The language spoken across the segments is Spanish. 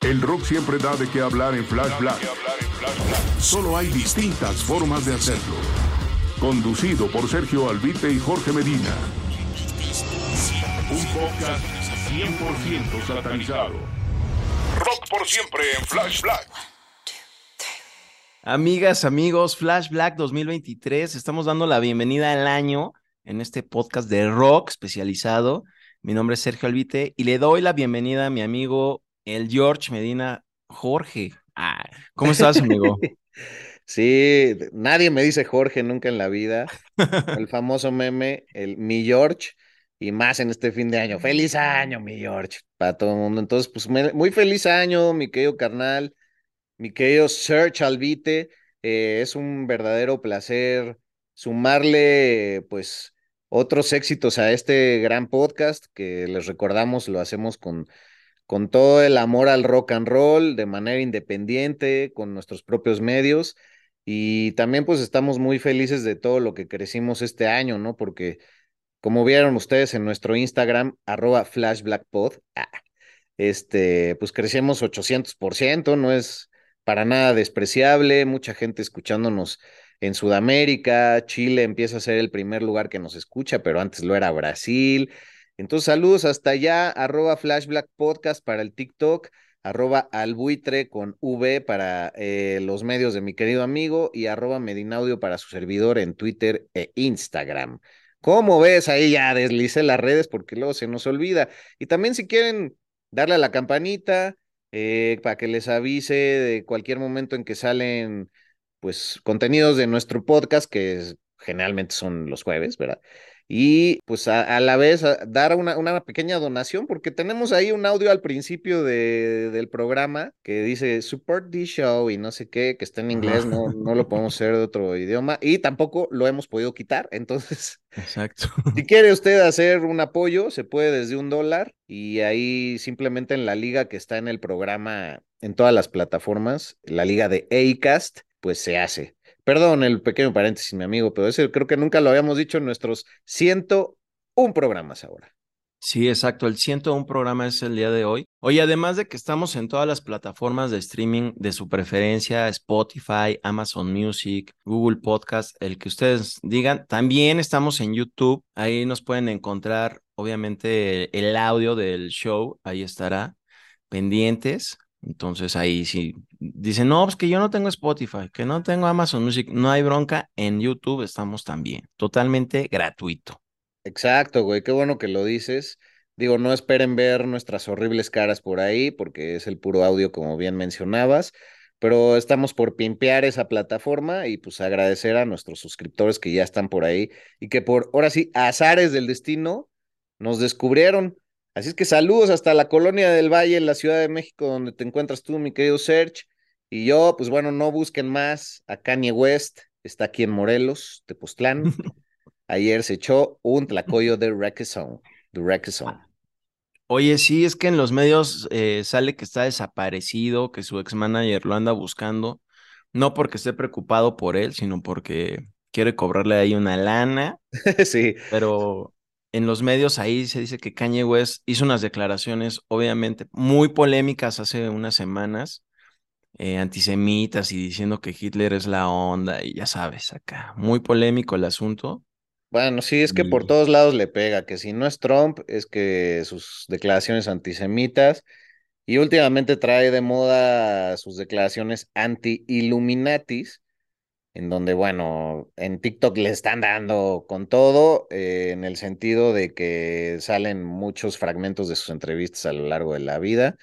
El rock siempre da de qué hablar en Flash Black. Solo hay distintas formas de hacerlo. Conducido por Sergio Albite y Jorge Medina. Un podcast 100% satanizado. Rock por siempre en Flash Black. Amigas, amigos, Flash Black 2023, estamos dando la bienvenida al año en este podcast de rock especializado. Mi nombre es Sergio Albite y le doy la bienvenida a mi amigo, el George Medina Jorge. Ah, ¿Cómo estás, amigo? Sí, nadie me dice Jorge nunca en la vida. El famoso meme, el mi George, y más en este fin de año. Feliz año, mi George, para todo el mundo. Entonces, pues muy feliz año, mi querido carnal, mi querido Serge Albite. Eh, es un verdadero placer sumarle, pues, otros éxitos a este gran podcast que les recordamos, lo hacemos con con todo el amor al rock and roll, de manera independiente, con nuestros propios medios. Y también pues estamos muy felices de todo lo que crecimos este año, ¿no? Porque como vieron ustedes en nuestro Instagram, arroba flashblackpod, ah, este, pues crecemos 800%, no es para nada despreciable, mucha gente escuchándonos en Sudamérica, Chile empieza a ser el primer lugar que nos escucha, pero antes lo era Brasil. Entonces, saludos hasta allá, arroba Flashblack Podcast para el TikTok, arroba albuitre con V para eh, los medios de mi querido amigo y arroba Medinaudio para su servidor en Twitter e Instagram. ¿Cómo ves? Ahí ya deslicé las redes porque luego se nos olvida. Y también si quieren darle a la campanita eh, para que les avise de cualquier momento en que salen pues contenidos de nuestro podcast, que generalmente son los jueves, ¿verdad? Y pues a, a la vez a- dar una, una pequeña donación, porque tenemos ahí un audio al principio de, del programa que dice support this show y no sé qué, que está en inglés, no, no lo podemos hacer de otro idioma y tampoco lo hemos podido quitar. Entonces, Exacto. si quiere usted hacer un apoyo, se puede desde un dólar y ahí simplemente en la liga que está en el programa, en todas las plataformas, la liga de Acast, pues se hace. Perdón el pequeño paréntesis, mi amigo, pero ese creo que nunca lo habíamos dicho en nuestros 101 programas ahora. Sí, exacto. El 101 programa es el día de hoy. Oye, además de que estamos en todas las plataformas de streaming de su preferencia, Spotify, Amazon Music, Google Podcast, el que ustedes digan, también estamos en YouTube. Ahí nos pueden encontrar, obviamente, el audio del show, ahí estará, pendientes. Entonces ahí sí dicen, no, pues que yo no tengo Spotify, que no tengo Amazon Music, no hay bronca, en YouTube estamos también, totalmente gratuito. Exacto, güey, qué bueno que lo dices. Digo, no esperen ver nuestras horribles caras por ahí, porque es el puro audio, como bien mencionabas, pero estamos por pimpear esa plataforma y pues agradecer a nuestros suscriptores que ya están por ahí y que por, ahora sí, azares del destino, nos descubrieron. Así es que saludos hasta la colonia del Valle, en la Ciudad de México, donde te encuentras tú, mi querido Serge. Y yo, pues bueno, no busquen más a Kanye West, está aquí en Morelos, Tepoztlán. Ayer se echó un tlacoyo de Requesón, de Requesón. Oye, sí, es que en los medios eh, sale que está desaparecido, que su ex manager lo anda buscando, no porque esté preocupado por él, sino porque quiere cobrarle ahí una lana, sí, pero en los medios ahí se dice que Kanye West hizo unas declaraciones, obviamente, muy polémicas hace unas semanas, eh, antisemitas y diciendo que Hitler es la onda y ya sabes, acá, muy polémico el asunto. Bueno, sí, es que por todos lados le pega, que si no es Trump, es que sus declaraciones antisemitas, y últimamente trae de moda sus declaraciones anti-Illuminatis, en donde, bueno, en TikTok le están dando con todo, eh, en el sentido de que salen muchos fragmentos de sus entrevistas a lo largo de la vida,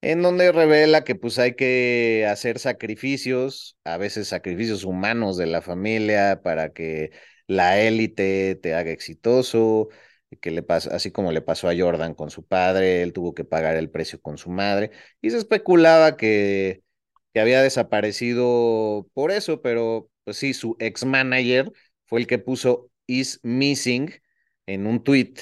en donde revela que pues hay que hacer sacrificios, a veces sacrificios humanos de la familia para que la élite te haga exitoso, que le pasa, así como le pasó a Jordan con su padre, él tuvo que pagar el precio con su madre, y se especulaba que, que había desaparecido por eso, pero pues sí, su ex manager fue el que puso is missing en un tweet.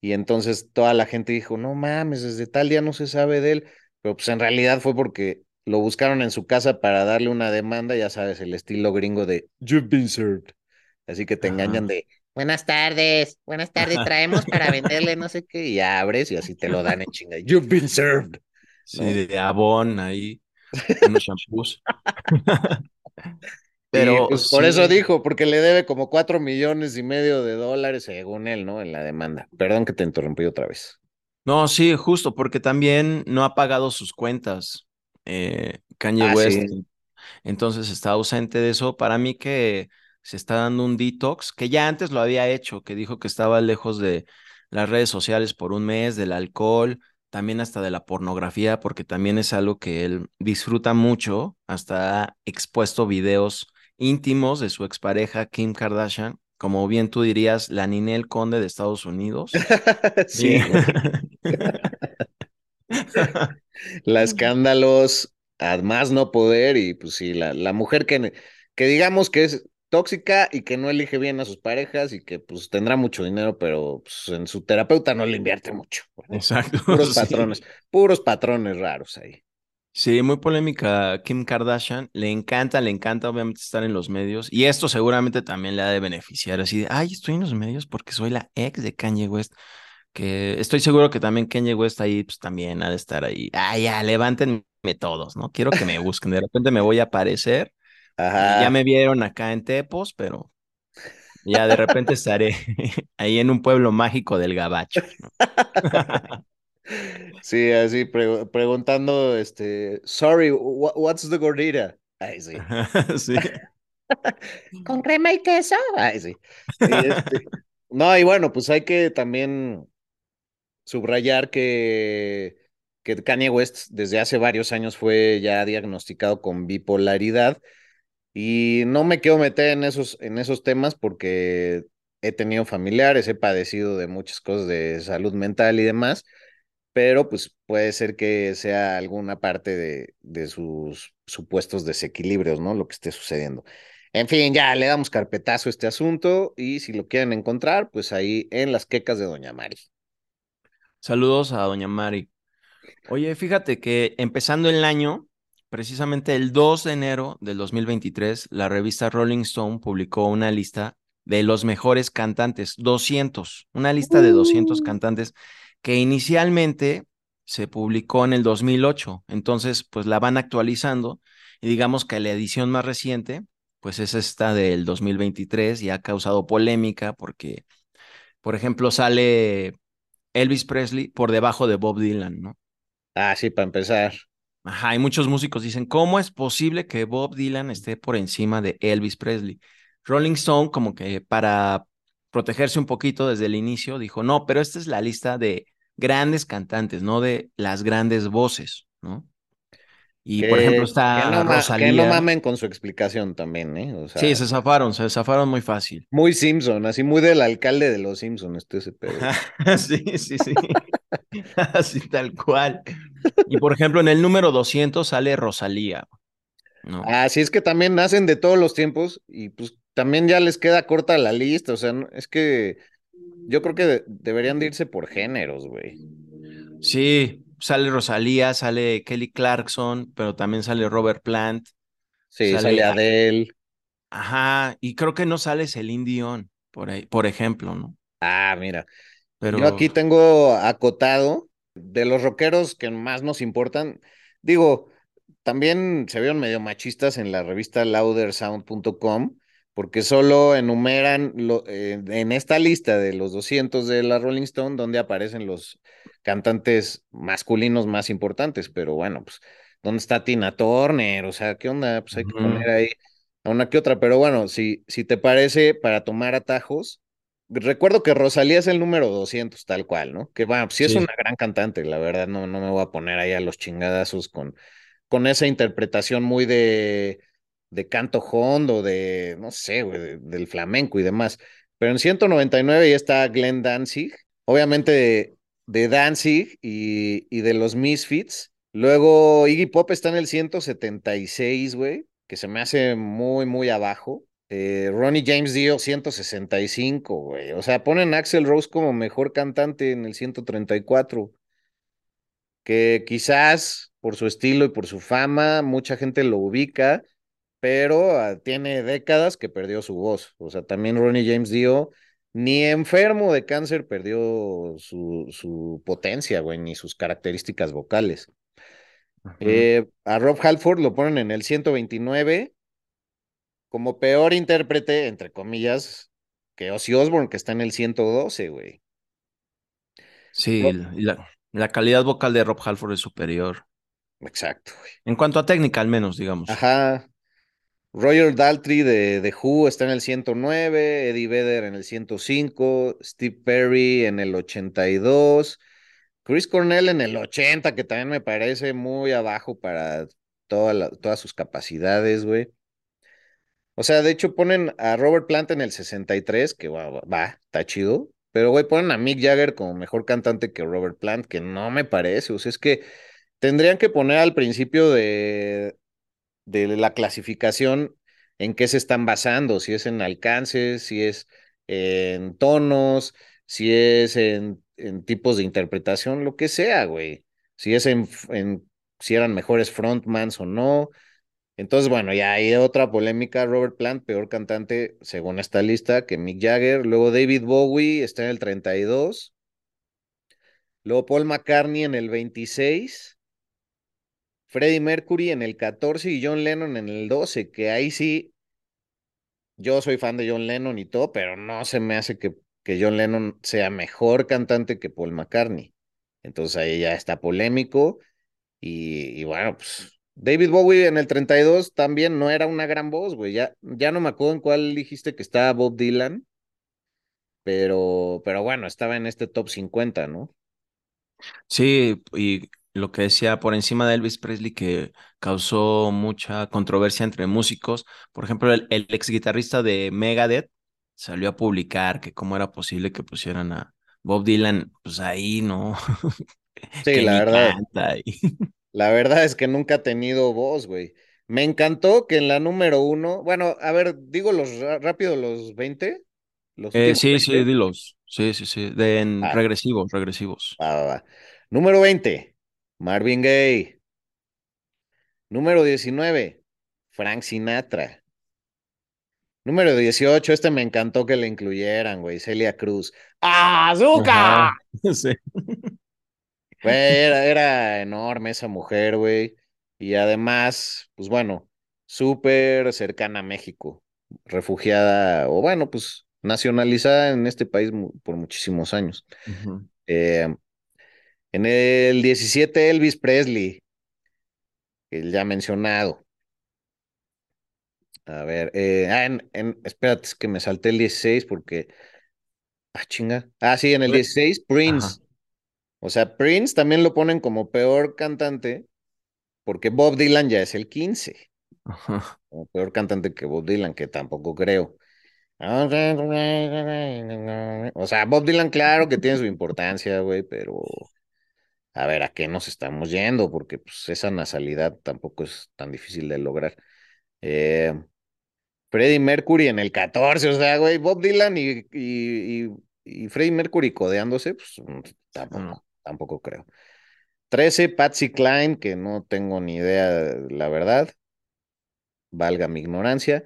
Y entonces toda la gente dijo, no mames, desde tal día no se sabe de él. Pero pues en realidad fue porque lo buscaron en su casa para darle una demanda, ya sabes, el estilo gringo de You've been served. Así que te Ajá. engañan de Buenas tardes, buenas tardes, traemos para venderle no sé qué, y abres y así te lo dan en chinga. You've been served. Sí, ¿no? de Avon ahí, unos shampoos. Pero pues por eso dijo, porque le debe como cuatro millones y medio de dólares, según él, ¿no? En la demanda. Perdón que te interrumpí otra vez. No, sí, justo, porque también no ha pagado sus cuentas. eh, Kanye Ah, West, sí. entonces está ausente de eso. Para mí que se está dando un detox, que ya antes lo había hecho, que dijo que estaba lejos de las redes sociales por un mes, del alcohol, también hasta de la pornografía, porque también es algo que él disfruta mucho, hasta ha expuesto videos íntimos de su expareja Kim Kardashian, como bien tú dirías, la Ninel Conde de Estados Unidos. Sí. La escándalos, a más no poder, y pues sí, la, la mujer que, que digamos que es tóxica y que no elige bien a sus parejas y que pues tendrá mucho dinero, pero pues, en su terapeuta no le invierte mucho. Exacto. Puros sí. patrones, puros patrones raros ahí. Sí, muy polémica Kim Kardashian. Le encanta, le encanta obviamente estar en los medios. Y esto seguramente también le ha de beneficiar. Así de, ay, estoy en los medios porque soy la ex de Kanye West. Que estoy seguro que también Kanye West ahí, pues también ha de estar ahí. Ah, ya, levántenme todos, ¿no? Quiero que me busquen. De repente me voy a aparecer. Ya me vieron acá en Tepos, pero ya de repente estaré ahí en un pueblo mágico del Gabacho. ¿no? Sí, así pre- preguntando, este, sorry, wha- what's the gordita? Ay, sí. Sí. ¿Con crema y queso? Ay, sí. Sí, este. No, y bueno, pues hay que también subrayar que, que Kanye West desde hace varios años fue ya diagnosticado con bipolaridad y no me quiero meter en esos, en esos temas porque he tenido familiares, he padecido de muchas cosas de salud mental y demás, pero pues puede ser que sea alguna parte de, de sus supuestos desequilibrios, ¿no? Lo que esté sucediendo. En fin, ya le damos carpetazo a este asunto y si lo quieren encontrar, pues ahí en las quecas de Doña Mari. Saludos a Doña Mari. Oye, fíjate que empezando el año, precisamente el 2 de enero del 2023, la revista Rolling Stone publicó una lista de los mejores cantantes, 200, una lista de 200 cantantes que inicialmente se publicó en el 2008. Entonces, pues la van actualizando y digamos que la edición más reciente, pues es esta del 2023 y ha causado polémica porque, por ejemplo, sale Elvis Presley por debajo de Bob Dylan, ¿no? Ah, sí, para empezar. Ajá, y muchos músicos dicen, ¿cómo es posible que Bob Dylan esté por encima de Elvis Presley? Rolling Stone, como que para protegerse un poquito desde el inicio, dijo, no, pero esta es la lista de grandes cantantes, no de las grandes voces, ¿no? Y por ejemplo Que, que está no, que no mamen con su explicación también, ¿eh? O Sí, se zafaron, se zafaron muy fácil. muy Simpson, así muy del alcalde de los Simpson, este ese pedo. Sí, sí, sí. Así tal cual. Y por ejemplo, en el número 200 sale Rosalía, ¿no? Así es que también nacen de todos los tiempos y pues también ya les queda corta la lista, o sea, es que yo creo que de- deberían de irse por géneros, güey. Sí, sale Rosalía, sale Kelly Clarkson, pero también sale Robert Plant. Sí, Sale- sale Adele. Ajá, y creo que no sale Celine Dion, por ahí, por ejemplo, ¿no? Ah, mira. Pero Yo aquí tengo acotado de los rockeros que más nos importan. Digo, también se vieron medio machistas en la revista loudersound.com, porque solo enumeran lo, eh, en esta lista de los 200 de la Rolling Stone donde aparecen los cantantes masculinos más importantes, pero bueno, pues, ¿dónde está Tina Turner? O sea, ¿qué onda? Pues hay que poner ahí a una que otra, pero bueno, si, si te parece, para tomar atajos, recuerdo que Rosalía es el número 200, tal cual, ¿no? Que bueno, pues sí es una gran cantante, la verdad, no, no me voy a poner ahí a los chingadazos con, con esa interpretación muy de de canto hondo, de, no sé, güey, del flamenco y demás. Pero en 199 ya está Glenn Danzig, obviamente de, de Danzig y, y, de los Misfits. Luego Iggy Pop está en el 176, güey, que se me hace muy, muy abajo. Eh, Ronnie James Dio, 165, güey. O sea, ponen a Axel Rose como mejor cantante en el 134. Que quizás por su estilo y por su fama, mucha gente lo ubica pero ah, tiene décadas que perdió su voz. O sea, también Ronnie James Dio, ni enfermo de cáncer perdió su, su potencia, güey, ni sus características vocales. Eh, a Rob Halford lo ponen en el 129 como peor intérprete, entre comillas, que Ozzy Osbourne, que está en el 112, güey. Sí, la, la, calidad vocal de Rob Halford es superior. Exacto, güey. En cuanto a técnica, al menos, digamos. Ajá. Roger Daltrey de, de, Who está en el 109, Eddie Vedder en el 105, Steve Perry en el 82, Chris Cornell en el 80, que también me parece muy abajo para todas sus capacidades, güey. O sea, de hecho ponen a Robert Plant en el 63, que va, va, está chido, pero güey, ponen a Mick Jagger como mejor cantante que Robert Plant, que no me parece, o sea, es que tendrían que poner al principio de, de la clasificación en qué se están basando, si es en alcances, si es en tonos, si es en, en tipos de interpretación, lo que sea, güey. Si es en, en, si eran mejores frontmans o no. Entonces, bueno, ya hay otra polémica. Robert Plant, peor cantante según esta lista que Mick Jagger. Luego David Bowie está en el 32. Luego Paul McCartney en el 26. Freddie Mercury en el 14 y John Lennon en el 12, que ahí sí, yo soy fan de John Lennon y todo, pero no se me hace que, que John Lennon sea mejor cantante que Paul McCartney. Entonces ahí ya está polémico. Y, bueno, pues David Bowie en el 32 también no era una gran voz, güey. Ya, ya no me acuerdo en cuál dijiste que estaba Bob Dylan, pero, pero bueno, estaba en este top 50, ¿no? Sí, y lo que decía por encima de Elvis Presley que causó mucha controversia entre músicos. Por ejemplo, el, ex guitarrista de Megadeth salió a publicar que cómo era posible que pusieran a Bob Dylan, pues ahí, ¿no? Sí, la verdad. La verdad es que nunca ha tenido voz, güey. Me encantó que en la número uno, bueno, a ver, digo los rápido los 20. Los eh, sí, sí, dilos. Sí, sí, sí. De en ah. regresivos, regresivos. Número 20. Marvin Gaye. Número 19, Frank Sinatra. Número 18, este me encantó que le incluyeran, güey, Celia Cruz. ¡Azúcar! Sí. Era, era enorme esa mujer, güey. Y además, pues bueno, súper cercana a México, refugiada, o bueno, pues nacionalizada en este país por muchísimos años. eh, en el 17, Elvis Presley, el ya mencionado. A ver, eh, ah, en, espérate, es que me salté el 16 porque. Ah, chinga. Ah, sí, en el 16, Prince. O sea, Prince también lo ponen como peor cantante porque Bob Dylan ya es el 15. Como peor cantante que Bob Dylan, que tampoco creo. O sea, Bob Dylan, claro que tiene su importancia, güey, pero a ver a qué nos estamos yendo, porque pues, esa nasalidad tampoco es tan difícil de lograr. Eh, Freddie Mercury en el 14, o sea, güey, Bob Dylan y, y, y, Freddie Mercury codeándose, pues tampoco, tampoco creo. 13, Patsy Cline, que no tengo ni idea, la verdad. Valga mi ignorancia.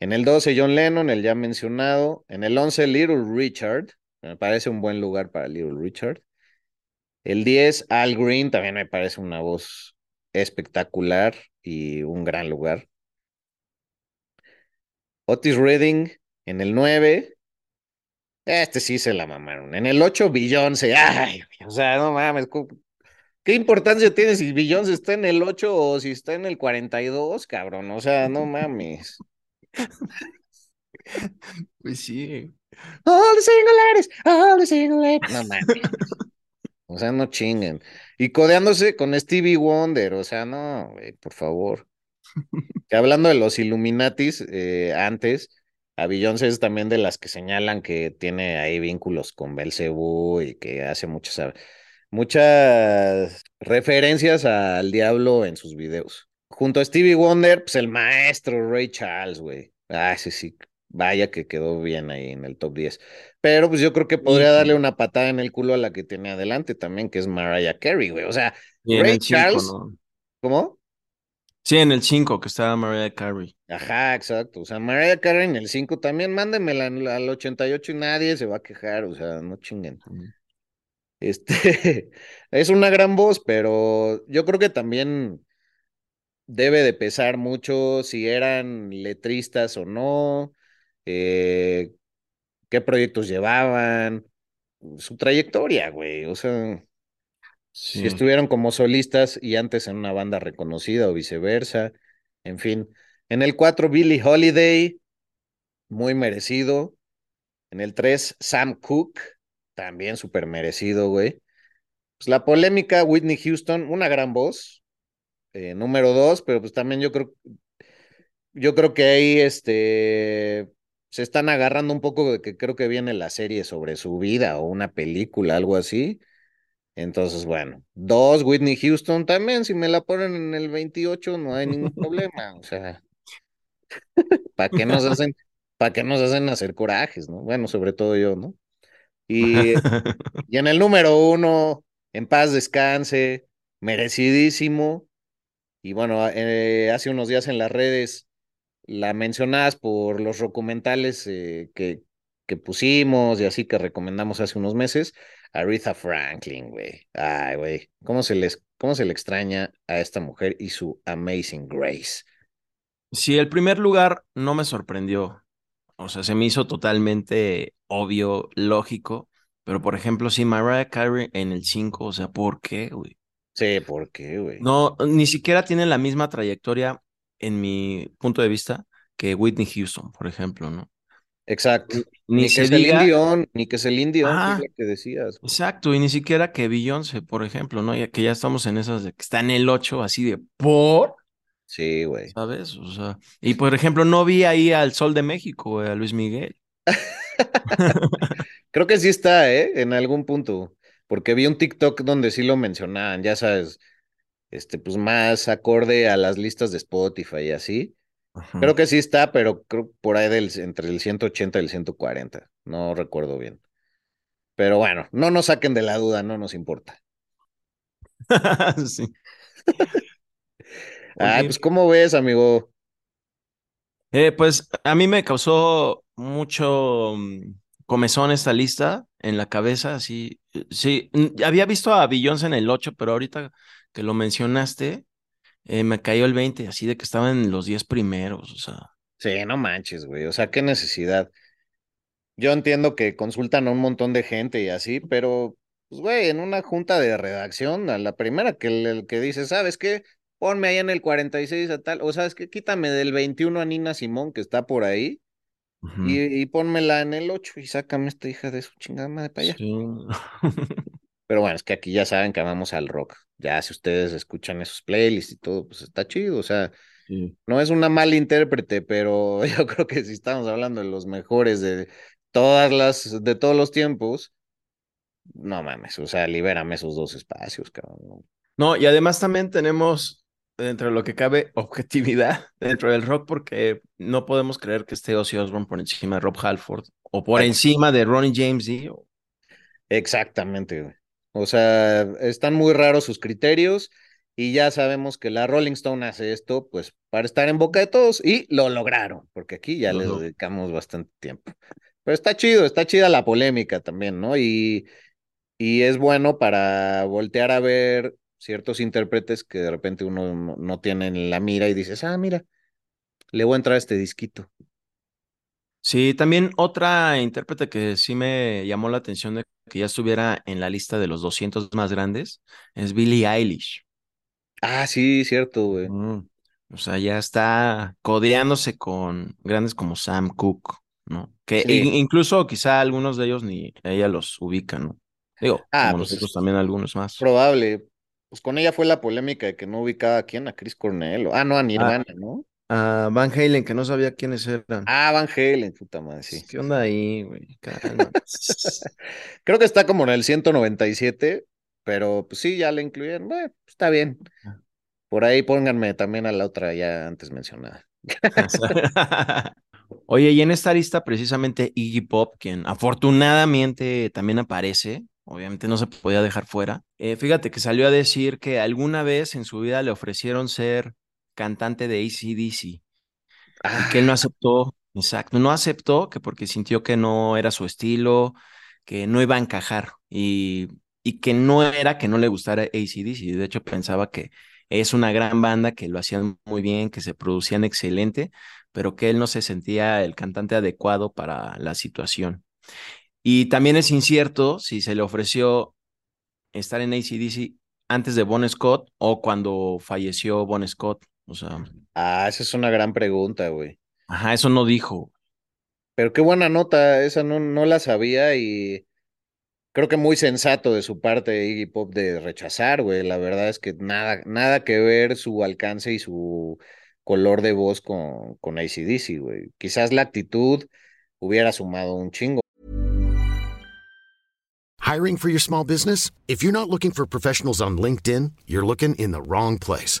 En el 12, John Lennon, el ya mencionado. En el 11, Little Richard. Me parece un buen lugar para Little Richard. El 10, Al Green, también me parece una voz espectacular y un gran lugar. Otis Redding en el 9. Este sí se la mamaron. En el 8, Beyoncé. Ay, o sea, no mames. ¿Qué importancia tiene si Beyoncé está en el 8 o si está en el 42, cabrón? O sea, no mames. Pues sí. All the single ladies, all the single ladies. No mames. O sea, no chinguen. Y codeándose con Stevie Wonder, o sea, no, güey, por favor. Que hablando de los Illuminatis, eh, antes, a Beyoncé es también de las que señalan que tiene ahí vínculos con Belcebú y que hace muchas, muchas referencias al diablo en sus videos. Junto a Stevie Wonder, pues el maestro Ray Charles, güey. Ah, sí, sí, vaya que quedó bien ahí en el top 10. Pero pues yo creo que podría darle una patada en el culo a la que tiene adelante también, que es Mariah Carey, güey. O sea, Ray Charles. ¿Cómo? Sí, en el 5 que estaba Mariah Carey. Ajá, exacto. O sea, Mariah Carey en el 5 también, mándemela al 88 y nadie se va a quejar, o sea, no chinguen. Este, es una gran voz, pero yo creo que también debe de pesar mucho si eran letristas o no, eh, qué proyectos llevaban, su trayectoria, güey. O sea, si estuvieron como solistas y antes en una banda reconocida o viceversa. En fin. En el 4, Billy Holiday, muy merecido. En el 3, Sam Cooke, también súper merecido, güey. Pues la polémica, Whitney Houston, una gran voz. Eh, número 2, pero pues también yo creo, yo creo que ahí este, se están agarrando un poco de que creo que viene la serie sobre su vida o una película, algo así. Entonces, bueno, dos, Whitney Houston también, si me la ponen en el 28 no hay ningún problema, o sea, ¿para qué nos hacen, para qué nos hacen hacer corajes, no? Bueno, sobre todo yo, ¿no? Y, y en el número uno, en paz descanse, merecidísimo, y bueno, eh, hace unos días en las redes la mencionabas por los documentales eh, que, que pusimos y así que recomendamos hace unos meses, Aretha Franklin, güey. Ay, güey. ¿Cómo se les, cómo se le extraña a esta mujer y su Amazing Grace? Sí, el primer lugar no me sorprendió. O sea, se me hizo totalmente obvio, lógico. Pero, por ejemplo, si Mariah Carey en el 5, o sea, ¿por qué, güey? Sí, ¿por qué, güey? No, ni siquiera tiene la misma trayectoria, en mi punto de vista, que Whitney Houston, por ejemplo, ¿no? Exacto. Ni, que Celine Dion, ni que Celine Dion, ah, que decías. Exacto, y ni siquiera que Beyoncé, por ejemplo, ¿no? Ya que ya estamos en esas de que está en el 8, así de por. Sí, güey. ¿Sabes? O sea, y por ejemplo, no vi ahí al Sol de México, güey, a Luis Miguel. Creo que sí está, ¿eh? En algún punto. Porque vi un TikTok donde sí lo mencionaban, ya sabes, este, pues más acorde a las listas de Spotify y así. Creo que sí está, pero creo por ahí del, entre el 180 y el 140. No recuerdo bien. Pero bueno, no nos saquen de la duda, no nos importa. sí. ah, pues ¿cómo ves, amigo? Eh, pues a mí me causó mucho mm, comezón esta lista en la cabeza. Eh, sí, había visto a Beyoncé en el 8, pero ahorita que lo mencionaste, eh, me cayó el 20, así de que estaban en los 10 primeros, o sea. Sí, no manches, güey, o sea, qué necesidad. Yo entiendo que consultan a un montón de gente y así, pero, pues, güey, en una junta de redacción, a la primera que el, que dice, ¿sabes qué? Ponme ahí en el 46 a tal, o sabes que quítame del 21 a Nina Simón, que está por ahí, y, y, pónmela en el 8 y sácame esta hija de su chingada madre para allá. Pero bueno, es que aquí ya saben que amamos al rock. Ya si ustedes escuchan esos playlists y todo, pues está chido. O sea, no es una mala intérprete, pero yo creo que si estamos hablando de los mejores de todas las, de todos los tiempos, no mames, o sea, libérame esos dos espacios, cabrón. No, y además también tenemos dentro de lo que cabe objetividad dentro del rock porque no podemos creer que esté Ozzy Osbourne por encima de Rob Halford o por encima de Ronnie James Dio. Exactamente, güey. O sea, están muy raros sus criterios y ya sabemos que la Rolling Stone hace esto, pues para estar en boca de todos y lo lograron, porque aquí ya les dedicamos bastante tiempo. Pero está chido, está chida la polémica también, ¿no? Y, y es bueno para voltear a ver ciertos intérpretes que de repente uno no, tiene en la mira y dices, ah, mira, le voy a entrar a este disquito. Sí, también otra intérprete que sí me llamó la atención de que ya estuviera en la lista de los 200 más grandes es Billie Eilish. Ah, sí, cierto, güey. Mm, O sea, ya está codeándose con grandes como Sam Cooke, ¿no? Que Sí. in- incluso quizá algunos de ellos ni ella los ubica, ¿no? Digo, Ah, como pues nosotros también algunos más. probable. Pues con ella fue la polémica de que no ubicaba a quién, a Chris Cornell. Ah, no, a Ah, Nirvana, ¿no? A Van Halen, que no sabía quiénes eran. Ah, Van Halen, puta madre, sí. ¿Qué onda ahí, güey? Creo que está como en el 197, pero pues sí, ya le incluyeron. Bueno, está bien. Por ahí pónganme también a la otra ya antes mencionada. Oye, y en esta lista precisamente Iggy Pop, quien afortunadamente también aparece, obviamente no se podía dejar fuera, eh, fíjate que salió a decir que alguna vez en su vida le ofrecieron ser cantante de AC/DC Ah, que él no aceptó, exacto, no aceptó que porque sintió que no era su estilo, que no iba a encajar y, y que no era que no le gustara AC/DC, de hecho pensaba que es una gran banda, que lo hacían muy bien, que se producían excelente, pero que él no se sentía el cantante adecuado para la situación. Y también es incierto si se le ofreció estar en AC/DC antes de Bon Scott o cuando falleció Bon Scott, o sea, ah, esa es una gran pregunta, güey. ajá, eso no dijo. Pero qué buena nota, esa no, no la sabía y creo que muy sensato de su parte Iggy Pop de rechazar, güey. La verdad es que nada, nada que ver su alcance y su color de voz con, con AC/DC, güey. Quizás la actitud hubiera sumado un chingo. Hiring for your small business? If you're not looking for professionals on LinkedIn, you're looking in the wrong place.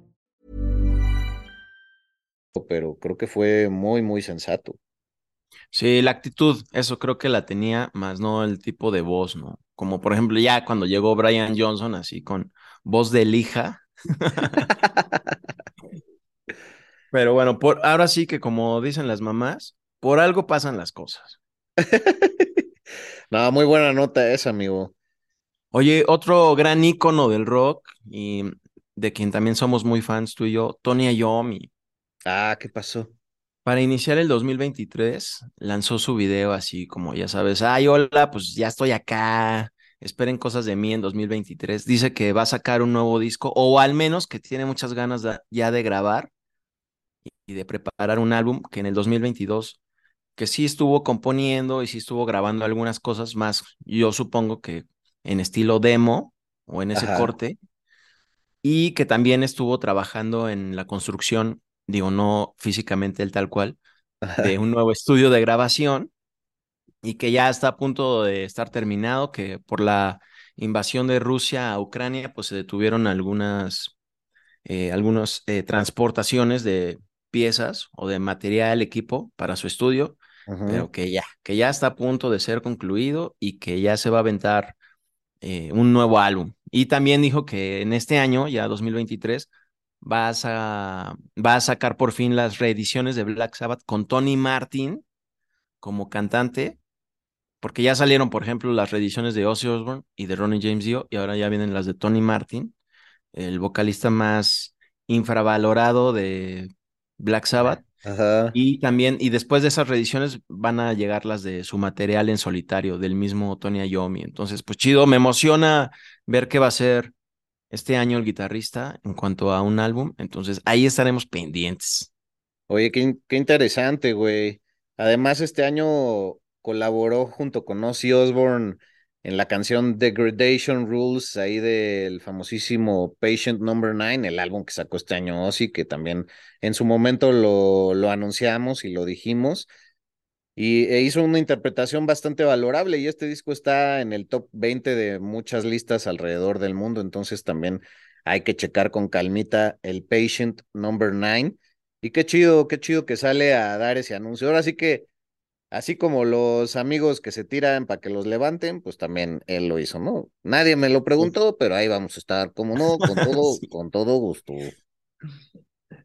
Pero creo que fue muy, muy sensato. Sí, la actitud, eso creo que la tenía, más no el tipo de voz, ¿no? Como por ejemplo ya cuando llegó Brian Johnson así con voz de lija. Pero bueno, por ahora sí que como dicen las mamás, por algo pasan las cosas. No, muy buena nota esa, amigo. Oye, otro gran ícono del rock y de quien también somos muy fans tú y yo, Tony Iommi. Ah, ¿qué pasó? Para iniciar el 2023, lanzó su video así como, ya sabes, ay, hola, pues ya estoy acá, esperen cosas de mí en 2023. Dice que va a sacar un nuevo disco, o al menos que tiene muchas ganas de- ya de grabar y de preparar un álbum que en el 2022, que sí estuvo componiendo y sí estuvo grabando algunas cosas más, yo supongo que en estilo demo o en ese Ajá. corte, y que también estuvo trabajando en la construcción, digo, no físicamente el tal cual, de un nuevo estudio de grabación y que ya está a punto de estar terminado, que por la invasión de Rusia a Ucrania, pues se detuvieron algunas, eh, algunas eh, transportaciones de piezas o de material, equipo para su estudio, pero que ya, que ya está a punto de ser concluido y que ya se va a aventar eh, un nuevo álbum. Y también dijo que en este año, ya 2023, vas a, va a sacar por fin las reediciones de Black Sabbath con Tony Martin como cantante porque ya salieron, por ejemplo, las reediciones de Ozzy Osbourne y de Ronnie James Dio, y ahora ya vienen las de Tony Martin, el vocalista más infravalorado de Black Sabbath. Ajá. Y también, y después de esas reediciones van a llegar las de su material en solitario, del mismo Tony Iommi. Entonces, pues chido, me emociona ver qué va a ser este año el guitarrista en cuanto a un álbum. Entonces, ahí estaremos pendientes. Oye, qué, qué interesante, güey. Además, este año colaboró junto con Ozzy Osbourne en la canción Degradation Rules, ahí del famosísimo Patient Number 9, el álbum que sacó este año Ozzy, que también en su momento lo, lo anunciamos y lo dijimos. Y e hizo una interpretación bastante valorable y este disco está en el top 20 de muchas listas alrededor del mundo, entonces también hay que checar con calmita el Patient Number 9. Y qué chido, qué chido que sale a dar ese anuncio. Ahora sí que Así como los amigos que se tiran para que los levanten, pues también él lo hizo, ¿no? Nadie me lo preguntó, pero ahí vamos a estar, como no, con todo, con todo gusto.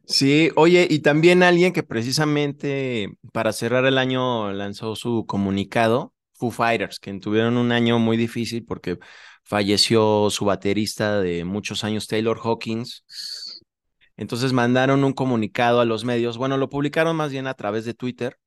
Sí, oye, y también alguien que precisamente para cerrar el año lanzó su comunicado, Foo Fighters, que tuvieron un año muy difícil porque falleció su baterista de muchos años, Taylor Hawkins. Entonces mandaron un comunicado a los medios, bueno, lo publicaron más bien a través de Twitter,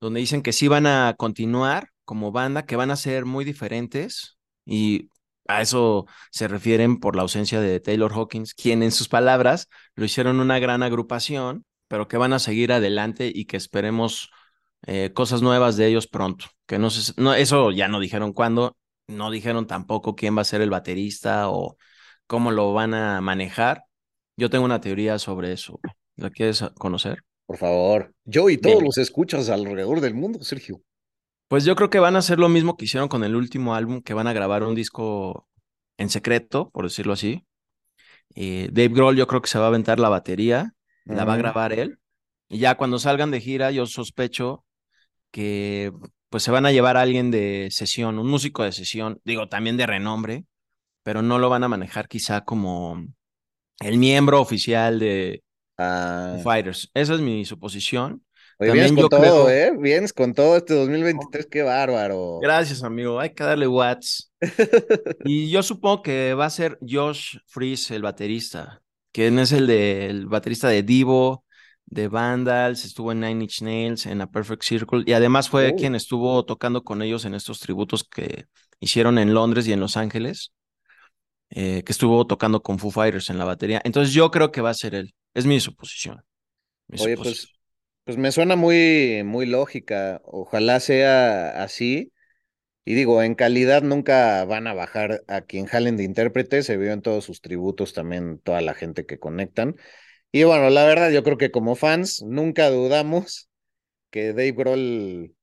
donde dicen que sí van a continuar como banda, que van a ser muy diferentes y a eso se refieren por la ausencia de Taylor Hawkins, quien en sus palabras lo hicieron una gran agrupación, pero que van a seguir adelante y que esperemos eh, cosas nuevas de ellos pronto. Que no eso ya no dijeron cuándo, no dijeron tampoco quién va a ser el baterista o cómo lo van a manejar. Yo tengo una teoría sobre eso. ¿La quieres conocer? Por favor. Yo y todos Bien. los escuchas alrededor del mundo, Sergio. Pues yo creo que van a hacer lo mismo que hicieron con el último álbum, que van a grabar un disco en secreto, por decirlo así. Eh, Dave Grohl yo creo que se va a aventar la batería, la va a Ujú. grabar él. Y ya cuando salgan de gira, yo sospecho que pues se van a llevar a alguien de sesión, un músico de sesión, digo, también de renombre, pero no lo van a manejar quizá como el miembro oficial de Ah, Foo Fighters. Esa es mi suposición. Oye, vienes También con yo todo, creo- ¿eh? Vienes con todo este 2023, qué bárbaro. Gracias, amigo. Hay que darle watts. Y yo supongo que va a ser Josh Freeze el baterista, quien es el de el baterista de Divo, de Vandals, estuvo en Nine Inch Nails, en A Perfect Circle, y además fue Oh. quien estuvo tocando con ellos en estos tributos que hicieron en Londres y en Los Ángeles, eh, que estuvo tocando con Foo Fighters en la batería. Entonces yo creo que va a ser él. Es mi suposición. Mi Oye, suposición. pues, pues me suena muy, muy lógica. Ojalá sea así. Y digo, en calidad nunca van a bajar a quien jalen de intérprete. Se vio en todos sus tributos también toda la gente que conectan. Y bueno, la verdad, yo creo que como fans nunca dudamos que Dave Grohl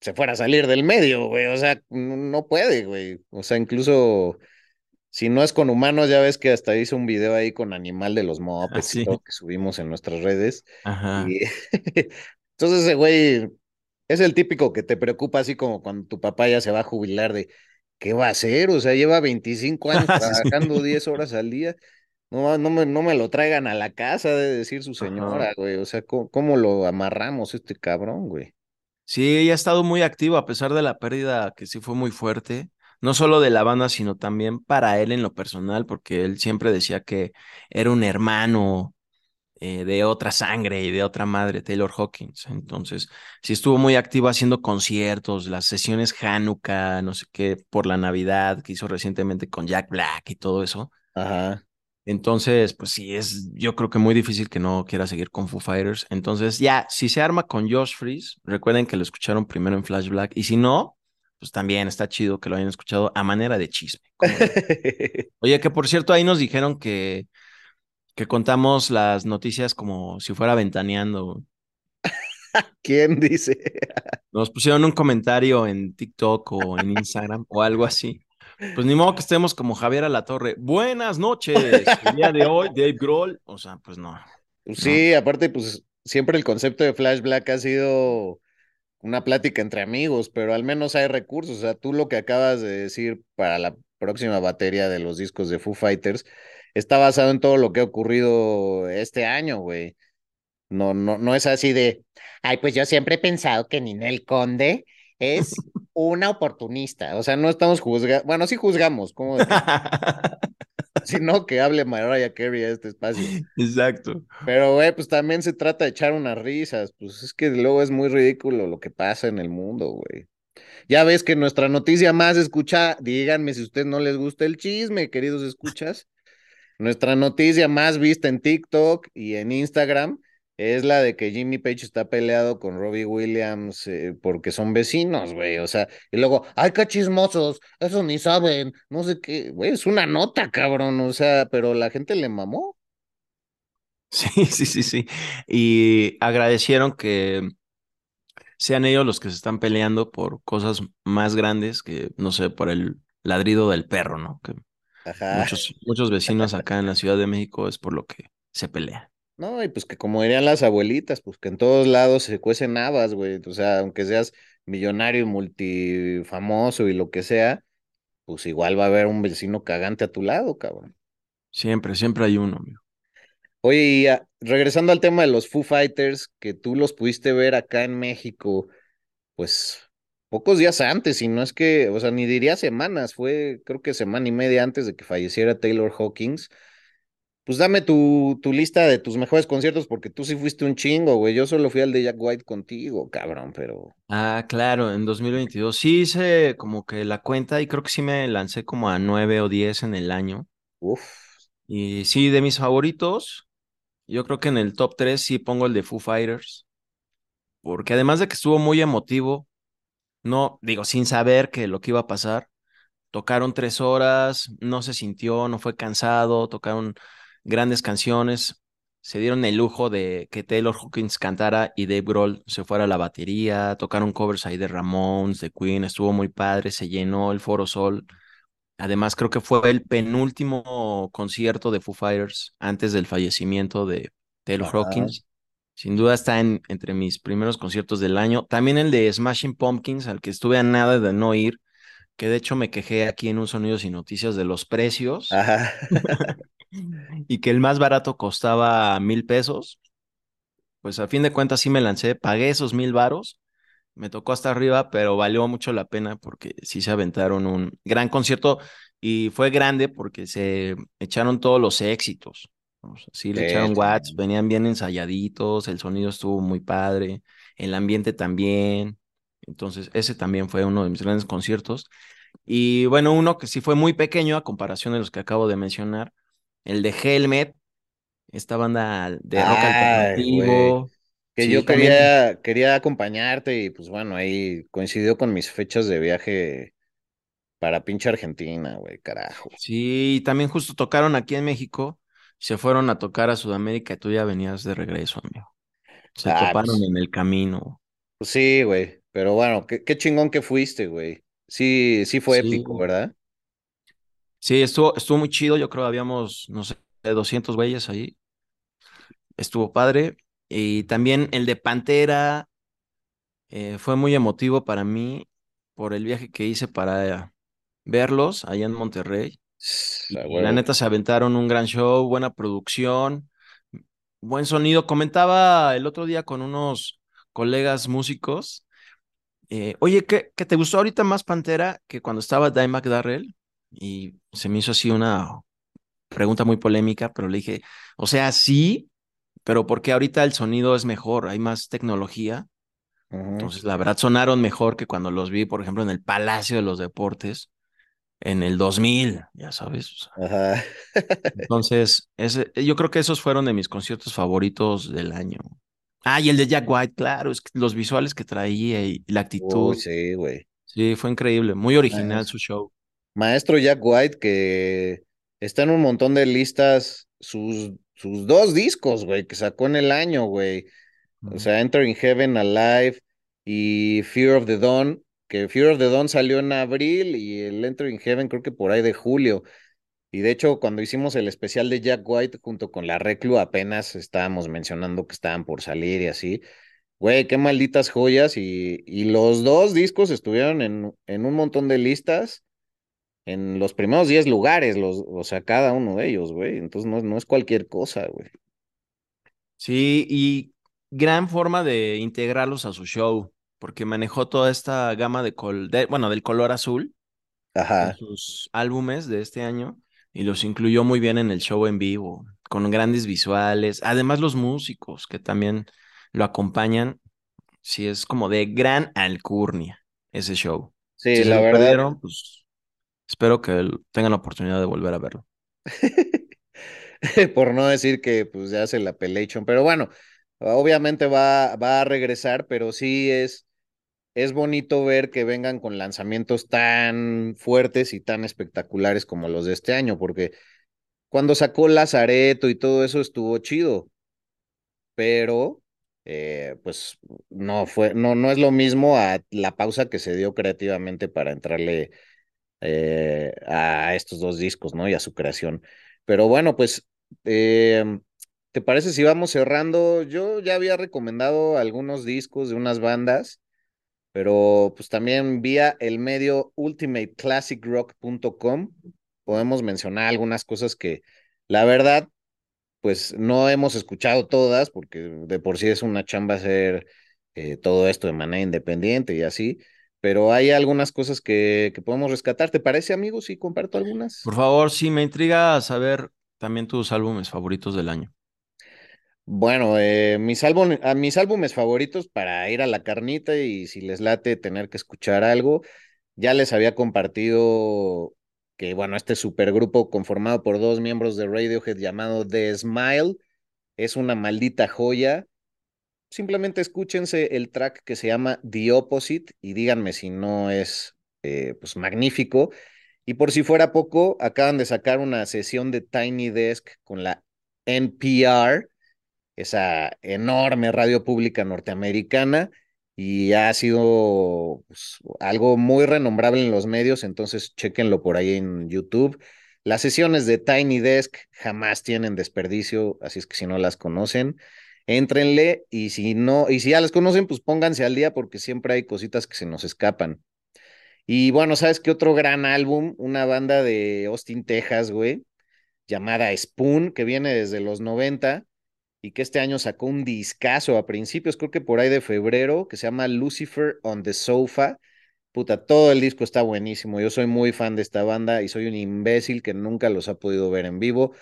se fuera a salir del medio, güey. O sea, no, puede, güey. O sea, incluso si no es con humanos, ya ves que hasta hizo un video ahí con Animal de los sí. y todo que subimos en nuestras redes. Ajá. Y entonces ese güey es el típico que te preocupa así como cuando tu papá ya se va a jubilar de ¿qué va a hacer? O sea, lleva 25 años trabajando 10 horas al día. No, no me, no me lo traigan a la casa, de decir su señora, Ajá. güey. O sea, ¿cómo, cómo lo amarramos este cabrón, güey? Sí, ella ha estado muy activo a pesar de la pérdida que sí fue muy fuerte, no solo de la banda, sino también para él en lo personal, porque él siempre decía que era un hermano eh, de otra sangre y de otra madre, Taylor Hawkins. Entonces, sí estuvo muy activo haciendo conciertos, las sesiones Hanukkah, no sé qué, por la Navidad que hizo recientemente con Jack Black y todo eso. Ajá. Entonces, pues sí, es yo creo que muy difícil que no quiera seguir con Foo Fighters. Entonces, ya, si se arma con Josh Freeze, recuerden que lo escucharon primero en Flash Black. Y si no, pues también está chido que lo hayan escuchado a manera de chisme. no. Oye, que por cierto, ahí nos dijeron que, que contamos las noticias como si fuera ventaneando. ¿Quién dice? Nos pusieron un comentario en TikTok o en Instagram o algo así. Pues ni modo que estemos como Javier a la Torre. Buenas noches. El día de hoy, Dave Grohl. O sea, pues no. Pues Sí, aparte, pues siempre el concepto de Flash Black ha sido una plática entre amigos, pero al menos hay recursos. O sea, tú lo que acabas de decir para la próxima batería de los discos de Foo Fighters está basado en todo lo que ha ocurrido este año, güey. No, no, no es así de, ay, pues yo siempre he pensado que Ninel Conde es una oportunista. O sea, no estamos juzgando. Bueno, sí juzgamos, como sino que hable Mariah Carey a este espacio. Exacto. Pero, güey, pues también se trata de echar unas risas. Pues es que luego es muy ridículo lo que pasa en el mundo, güey. Ya ves que nuestra noticia más escucha, díganme si a ustedes no les gusta el chisme, queridos escuchas. Nuestra noticia más vista en TikTok y en Instagram es la de que Jimmy Page está peleado con Robbie Williams eh, porque son vecinos, güey. O sea, y luego, ay, qué chismosos, eso ni saben, no sé qué, güey, es una nota, cabrón. O sea, pero la gente le mamó. Sí, sí, sí, sí. Y agradecieron que sean ellos los que se están peleando por cosas más grandes que, no sé, por el ladrido del perro, ¿no? Que Ajá. muchos, muchos vecinos acá en la Ciudad de México es por lo que se pelea. No, y pues que como dirían las abuelitas, pues que en todos lados se cuecen habas, güey. O sea, aunque seas millonario y multifamoso y lo que sea, pues igual va a haber un vecino cagante a tu lado, cabrón. Siempre, siempre hay uno, amigo. Oye, y ah, regresando al tema de los Foo Fighters, que tú los pudiste ver acá en México, pues pocos días antes, y no es que, o sea, ni diría semanas, fue creo que semana y media antes de que falleciera Taylor Hawkins. Pues dame tu, tu lista de tus mejores conciertos, porque tú sí fuiste un chingo, güey. Yo solo fui al de Jack White contigo, cabrón, pero. Ah, claro, en 2022 sí hice como que la cuenta y creo que sí me lancé como a nueve o diez en el año. Uf. Y sí, de mis favoritos, yo creo que en el top 3 sí pongo el de Foo Fighters, porque además de que estuvo muy emotivo, no, digo, sin saber que lo que iba a pasar, tocaron tres horas, no se sintió, no fue cansado, tocaron grandes canciones, se dieron el lujo de que Taylor Hawkins cantara y Dave Grohl se fuera a la batería, tocaron covers ahí de Ramones, de Queen, estuvo muy padre, se llenó el Foro Sol. Además, creo que fue el penúltimo concierto de Foo Fighters antes del fallecimiento de Taylor Ajá. Hawkins. Sin duda está en, entre mis primeros conciertos del año. También el de Smashing Pumpkins, al que estuve a nada de no ir, que de hecho me quejé aquí en un Sonidos y Noticias de los precios Ajá. y que el más barato costaba mil pesos. Pues a fin de cuentas sí me lancé, pagué esos mil varos, me tocó hasta arriba, pero valió mucho la pena porque sí se aventaron un gran concierto y fue grande porque se echaron todos los éxitos. O sea, sí, le Sí, echaron sí. watts, venían bien ensayaditos, el sonido estuvo muy padre, el ambiente también. Entonces, ese también fue uno de mis grandes conciertos. Y bueno, uno que sí fue muy pequeño a comparación de los que acabo de mencionar, el de Helmet, esta banda de rock Ay, alternativo. Que Sí, yo también- quería, quería acompañarte y pues bueno, ahí coincidió con mis fechas de viaje para pinche Argentina, güey, carajo. Sí, también justo tocaron aquí en México, se fueron a tocar a Sudamérica y tú ya venías de regreso, amigo. Se Ah, toparon pues- en el camino. Pues sí, güey, pero bueno, qué, qué chingón que fuiste, güey. Sí, sí fue Sí. épico, ¿verdad? Sí, estuvo, estuvo muy chido, yo creo habíamos, no sé, 200 güeyes ahí. Estuvo padre. Y también el de Pantera eh, fue muy emotivo para mí por el viaje que hice para verlos allá en Monterrey. La neta se aventaron un gran show, buena producción, buen sonido. Comentaba el otro día con unos colegas músicos. eh, Oye, ¿qué, qué te gustó ahorita más Pantera que cuando estaba Dimebag Darrell? Y se me hizo así una pregunta muy polémica, pero le dije, o sea, sí, pero porque ahorita el sonido es mejor, hay más tecnología. Entonces, la verdad, sonaron mejor que cuando los vi, por ejemplo, en el Palacio de los Deportes en el 2000, ya sabes. o sea. Ajá. Entonces, ese, yo creo que esos fueron de mis conciertos favoritos del año. Ah, y el de Jack White, claro, es que los visuales que traía y la actitud. Sí, güey. Sí, fue increíble, muy original su show. Maestro Jack White, que está en un montón de listas, sus, sus dos discos, güey, que sacó en el año, güey. O sea, Entering Heaven Alive y Fear of the Dawn, que Fear of the Dawn salió en abril y el Entering Heaven creo que por ahí de julio. Y de hecho, cuando hicimos el especial de Jack White junto con la Reclu, apenas estábamos mencionando que estaban por salir y así. Güey, qué malditas joyas. Y, y los dos discos estuvieron en, en un montón de listas, en los primeros 10 lugares, los, o sea, cada uno de ellos, güey. Entonces no, no es cualquier cosa, güey. Sí, y gran forma de integrarlos a su show, porque manejó toda esta gama de, col de bueno, del color azul en Ajá. sus álbumes de este año y los incluyó muy bien en el show en vivo, con grandes visuales. Además, los músicos que también lo acompañan, sí es como de gran alcurnia ese show. Sí, Si la verdad. pues espero que tengan la oportunidad de volver a verlo. Por no decir que pues ya hace la pelation, pero bueno, obviamente va, va a regresar, pero sí es, es bonito ver que vengan con lanzamientos tan fuertes y tan espectaculares como los de este año, porque cuando sacó Lazareto y todo eso estuvo chido, pero eh, pues no fue, no, no es lo mismo a la pausa que se dio creativamente para entrarle eh, a estos dos discos, ¿no? Y a su creación. Pero bueno, pues, eh, ¿te parece si vamos cerrando? Yo ya había recomendado algunos discos de unas bandas, pero pues también vía el medio ultimateclassicrock.com podemos mencionar algunas cosas que la verdad, pues no hemos escuchado todas, porque de por sí es una chamba hacer eh, todo esto de manera independiente y así pero hay algunas cosas que, que podemos rescatar. ¿Te parece, amigo, si comparto algunas? Por favor, sí, me intriga saber también tus álbumes favoritos del año. Bueno, eh, mis, álbum, a mis álbumes favoritos para ir a la carnita y si les late tener que escuchar algo, ya les había compartido que, bueno, este supergrupo conformado por dos miembros de Radiohead llamado The Smile es una maldita joya. Simplemente escúchense el track que se llama The Opposite y díganme si no es eh, pues magnífico. Y por si fuera poco, acaban de sacar una sesión de Tiny Desk con la NPR, esa enorme radio pública norteamericana, y ha sido pues, algo muy renombrable en los medios, entonces chequenlo por ahí en YouTube. Las sesiones de Tiny Desk jamás tienen desperdicio, así es que si no las conocen, éntrenle y si no, y si ya las conocen, pues pónganse al día porque siempre hay cositas que se nos escapan. Y bueno, ¿sabes qué otro gran álbum? Una banda de Austin, Texas, güey, llamada Spoon, que viene desde los 90 y que este año sacó un discazo a principios, creo que por ahí de febrero, que se llama Lucifer on the Sofa. Puta, todo el disco está buenísimo. Yo soy muy fan de esta banda y soy un imbécil que nunca los ha podido ver en vivo.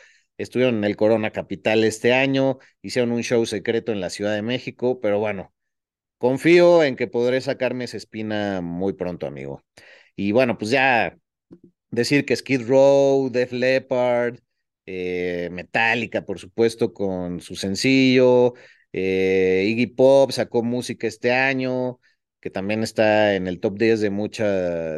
Estuvieron en el Corona Capital este año, hicieron un show secreto en la Ciudad de México, pero bueno, confío en que podré sacarme esa espina muy pronto, amigo. Y bueno, pues ya decir que Skid Row, Def Leppard, eh, Metallica, por supuesto, con su sencillo, eh, Iggy Pop sacó música este año, que también está en el top 10 de mucha,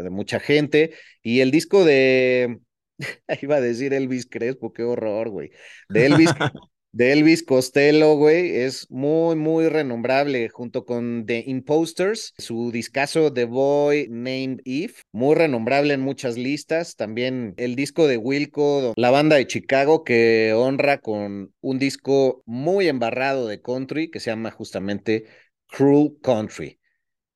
de mucha gente, y el disco de, iba a decir Elvis Crespo, qué horror, güey, de Elvis, de Elvis Costello, güey, es muy, muy renombrable, junto con The Imposters, su discazo The Boy Named Eve, muy renombrable en muchas listas, también el disco de Wilco, la banda de Chicago, que honra con un disco muy embarrado de country, que se llama justamente Cruel Country.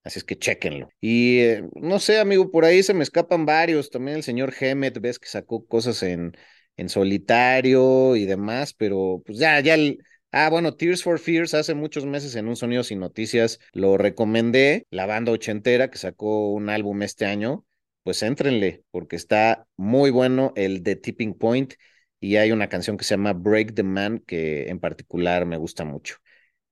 Así es que chéquenlo. Y eh, no sé, amigo, por ahí se me escapan varios. También el señor Hemet, ves que sacó cosas en, en solitario y demás, pero pues ya, ya. El... Ah, bueno, Tears for Fears hace muchos meses en un Sonido Sin Noticias lo recomendé, la banda ochentera que sacó un álbum este año, pues éntrenle, porque está muy bueno el de Tipping Point y hay una canción que se llama Break the Man que en particular me gusta mucho.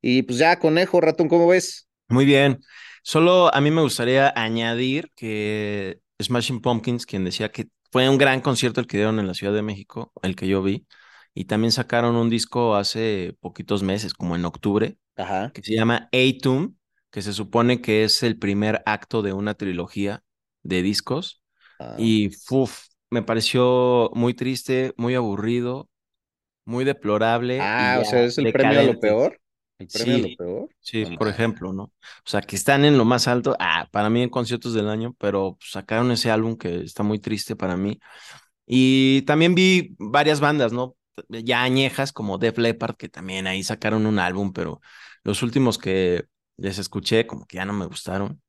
Y pues ya, conejo, ratón, ¿cómo ves? Muy bien. Solo a mí me gustaría añadir que Smashing Pumpkins, quien decía que fue un gran concierto el que dieron en la Ciudad de México, el que yo vi, y también sacaron un disco hace poquitos meses, como en octubre, Ajá. que se llama Atum, que se supone que es el primer acto de una trilogía de discos. Ah. Y uf, me pareció muy triste, muy aburrido, muy deplorable. Ah, o sea, es el premio a lo peor. El premio a lo Sí, peor. sí, por ejemplo, ¿no? O sea, que están en lo más alto, ah, para mí en conciertos del año, pero sacaron ese álbum que está muy triste para mí. Y también vi varias bandas, ¿no? Ya añejas como Def Leppard, que también ahí sacaron un álbum, pero los últimos que les escuché como que ya no me gustaron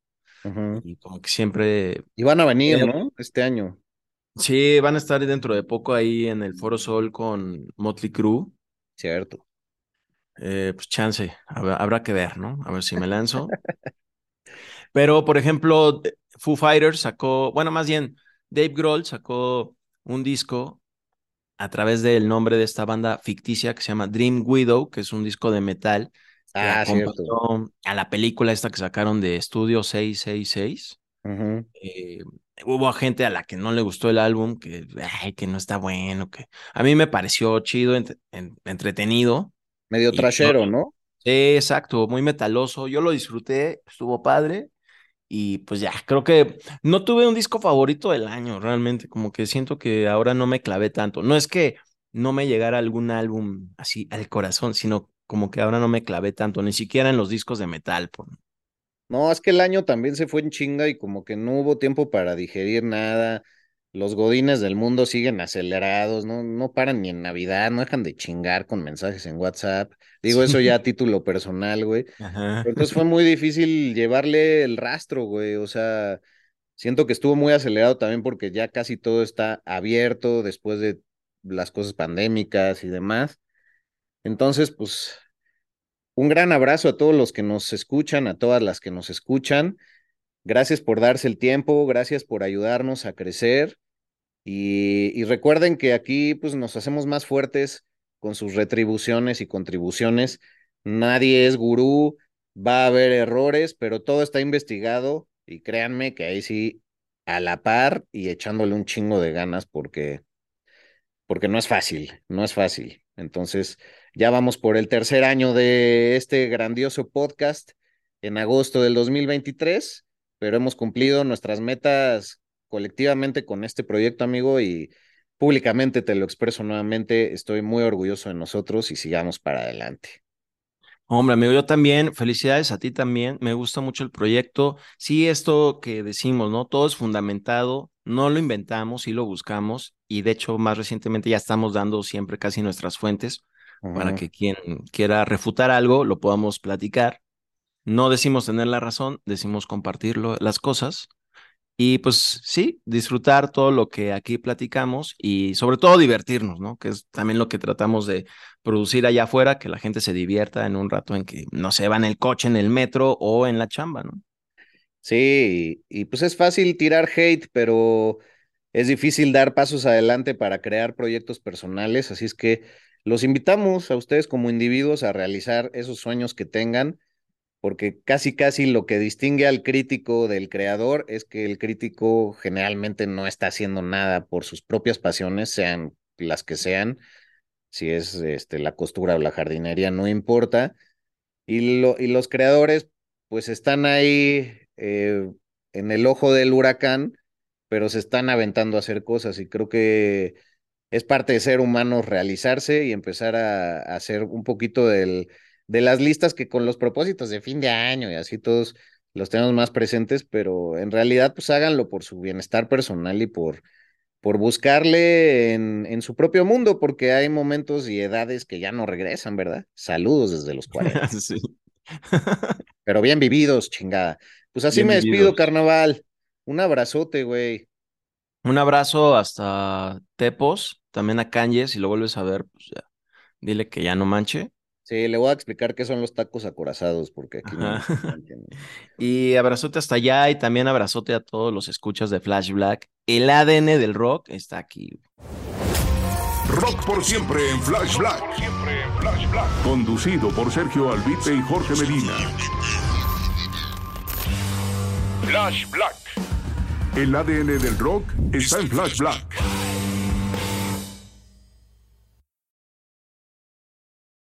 y como que siempre, Y van a venir, ¿no? Este año. sí, van a estar dentro de poco ahí en el Foro Sol con Motley Crue. Cierto. Eh, pues chance, habrá, habrá que ver, ¿no? A ver si me lanzo. Pero, por ejemplo, Foo Fighters sacó, bueno, más bien, Dave Grohl sacó un disco a través del nombre de esta banda ficticia que se llama Dream Widow, que es un disco de metal. Ah, cierto. a la película esta que sacaron de Estudio 666. Ujú. Eh, hubo gente a la que no le gustó el álbum, que, ay, que no está bueno, que a mí me pareció chido, ent- en- entretenido. Medio trashero, no- ¿no? Sí, exacto, muy metaloso. Yo lo disfruté, estuvo padre. Y pues ya, creo que no tuve un disco favorito del año, realmente. Como que siento que ahora no me clavé tanto. No es que no me llegara algún álbum así al corazón, sino como que ahora no me clavé tanto, ni siquiera en los discos de metal. por- No, es que el año también se fue en chinga y como que no hubo tiempo para digerir nada. Los godines del mundo siguen acelerados, no, no paran ni en Navidad, no dejan de chingar con mensajes en WhatsApp. Digo eso ya a título personal, güey. Ajá. Entonces fue muy difícil llevarle el rastro, güey. O sea, siento que estuvo muy acelerado también porque ya casi todo está abierto después de las cosas pandémicas y demás. Entonces, pues, un gran abrazo a todos los que nos escuchan, a todas las que nos escuchan. Gracias por darse el tiempo, gracias por ayudarnos a crecer. Y, recuerden que aquí, pues, nos hacemos más fuertes con sus retribuciones y contribuciones. Nadie es gurú, va a haber errores, pero todo está investigado y créanme que ahí sí, a la par y echándole un chingo de ganas porque, porque no es fácil, no es fácil. Entonces, ya vamos por el tercer año de este grandioso podcast en agosto del 2023, pero hemos cumplido nuestras metas colectivamente con este proyecto, amigo, y públicamente te lo expreso nuevamente, estoy muy orgulloso de nosotros y sigamos para adelante. Hombre, amigo, yo también, felicidades a ti también, me gusta mucho el proyecto. Sí, esto que decimos, ¿no? Todo es fundamentado, no lo inventamos, sí lo buscamos y de hecho más recientemente ya estamos dando siempre casi nuestras fuentes para que quien quiera refutar algo lo podamos platicar. No decimos tener la razón, decimos compartirlo, las cosas. Y pues sí, disfrutar todo lo que aquí platicamos y sobre todo divertirnos, ¿no? Que es también lo que tratamos de producir allá afuera, que la gente se divierta en un rato en que, no se va en el coche, en el metro o en la chamba, ¿no? Sí, y, pues es fácil tirar hate, pero es difícil dar pasos adelante para crear proyectos personales, así es que los invitamos a ustedes como individuos a realizar esos sueños que tengan, porque casi casi lo que distingue al crítico del creador es que el crítico generalmente no está haciendo nada por sus propias pasiones, sean las que sean, si es este, la costura o la jardinería, no importa. Y, lo, y los creadores, pues están ahí eh, en el ojo del huracán, pero se están aventando a hacer cosas y creo que es parte de ser humanos realizarse y empezar a, a hacer un poquito del, de las listas que con los propósitos de fin de año y así todos los tenemos más presentes, pero en realidad pues háganlo por su bienestar personal y por, por buscarle en, en su propio mundo, porque hay momentos y edades que ya no regresan, ¿verdad? Saludos desde los 40. Sí. Pero bien vividos, chingada. Pues así Bien me despido, carnaval. Un abrazote, güey. Un abrazo hasta Tepos, también a Kanye, si lo vuelves a ver, pues ya, dile que ya no manche. Sí, le voy a explicar qué son los tacos acorazados, porque aquí no, Ajá. no entiendo. Y abrazote hasta allá y también abrazote a todos los escuchas de Flash Black. El ADN del rock está aquí. Rock por siempre en Flash Black. Conducido por Sergio Albite y Jorge Medina. Flash Black. El ADN del rock está en Flash Black.